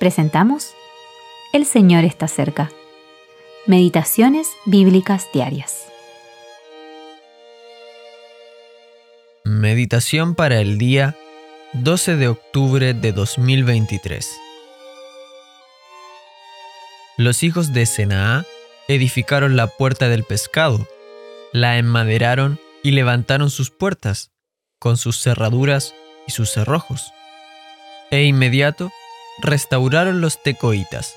presentamos El Señor está cerca. Meditaciones Bíblicas Diarias. Meditación para el día 12 de octubre de 2023. Los hijos de Senaa edificaron la puerta del pescado, la enmaderaron y levantaron sus puertas, con sus cerraduras y sus cerrojos. E inmediato restauraron los tecoitas.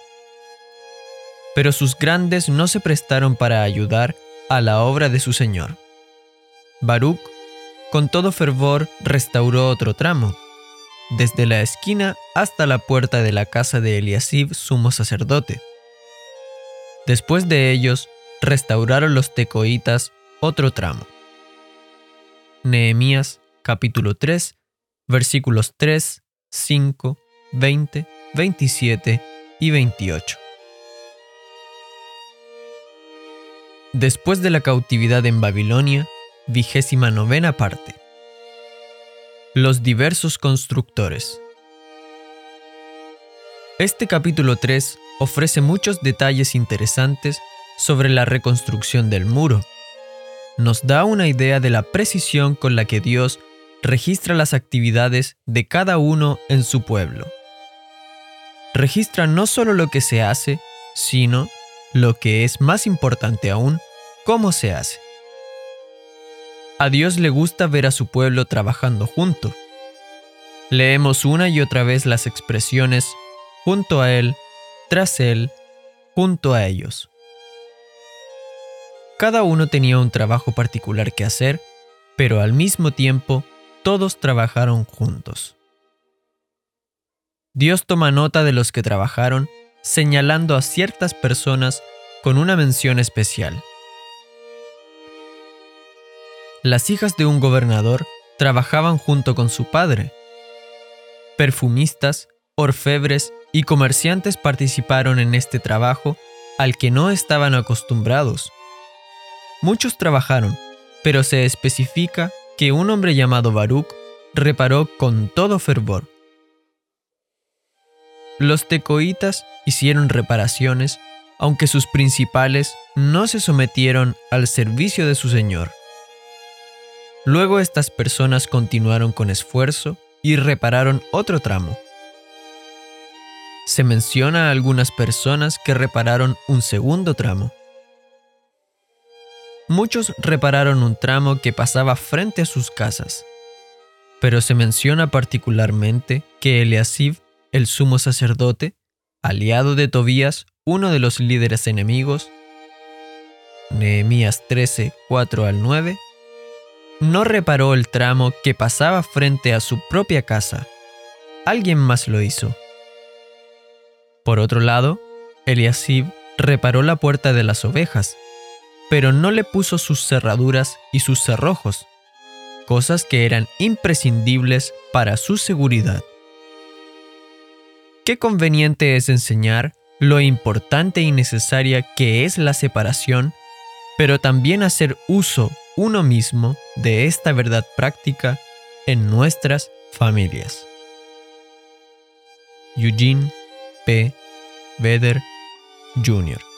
Pero sus grandes no se prestaron para ayudar a la obra de su señor. Baruch, con todo fervor, restauró otro tramo, desde la esquina hasta la puerta de la casa de Eliasib, sumo sacerdote. Después de ellos, restauraron los tecoitas otro tramo. Nehemías capítulo 3, versículos 3, 5, 20, 27 y 28. Después de la cautividad en Babilonia, vigésima novena parte. Los diversos constructores. Este capítulo 3 ofrece muchos detalles interesantes sobre la reconstrucción del muro. Nos da una idea de la precisión con la que Dios registra las actividades de cada uno en su pueblo. Registra no solo lo que se hace, sino, lo que es más importante aún, cómo se hace. A Dios le gusta ver a su pueblo trabajando junto. Leemos una y otra vez las expresiones junto a Él, tras Él, junto a ellos. Cada uno tenía un trabajo particular que hacer, pero al mismo tiempo todos trabajaron juntos. Dios toma nota de los que trabajaron, señalando a ciertas personas con una mención especial. Las hijas de un gobernador trabajaban junto con su padre. Perfumistas, orfebres y comerciantes participaron en este trabajo al que no estaban acostumbrados. Muchos trabajaron, pero se especifica que un hombre llamado Baruch reparó con todo fervor. Los tecoitas hicieron reparaciones, aunque sus principales no se sometieron al servicio de su señor. Luego estas personas continuaron con esfuerzo y repararon otro tramo. Se menciona a algunas personas que repararon un segundo tramo. Muchos repararon un tramo que pasaba frente a sus casas, pero se menciona particularmente que Eliasib, el sumo sacerdote, aliado de Tobías, uno de los líderes enemigos, Nehemías 13, 4 al 9, no reparó el tramo que pasaba frente a su propia casa. Alguien más lo hizo. Por otro lado, Eliasib reparó la puerta de las ovejas, pero no le puso sus cerraduras y sus cerrojos, cosas que eran imprescindibles para su seguridad. Qué conveniente es enseñar lo importante y necesaria que es la separación, pero también hacer uso uno mismo de esta verdad práctica en nuestras familias. Eugene P. Vedder Jr.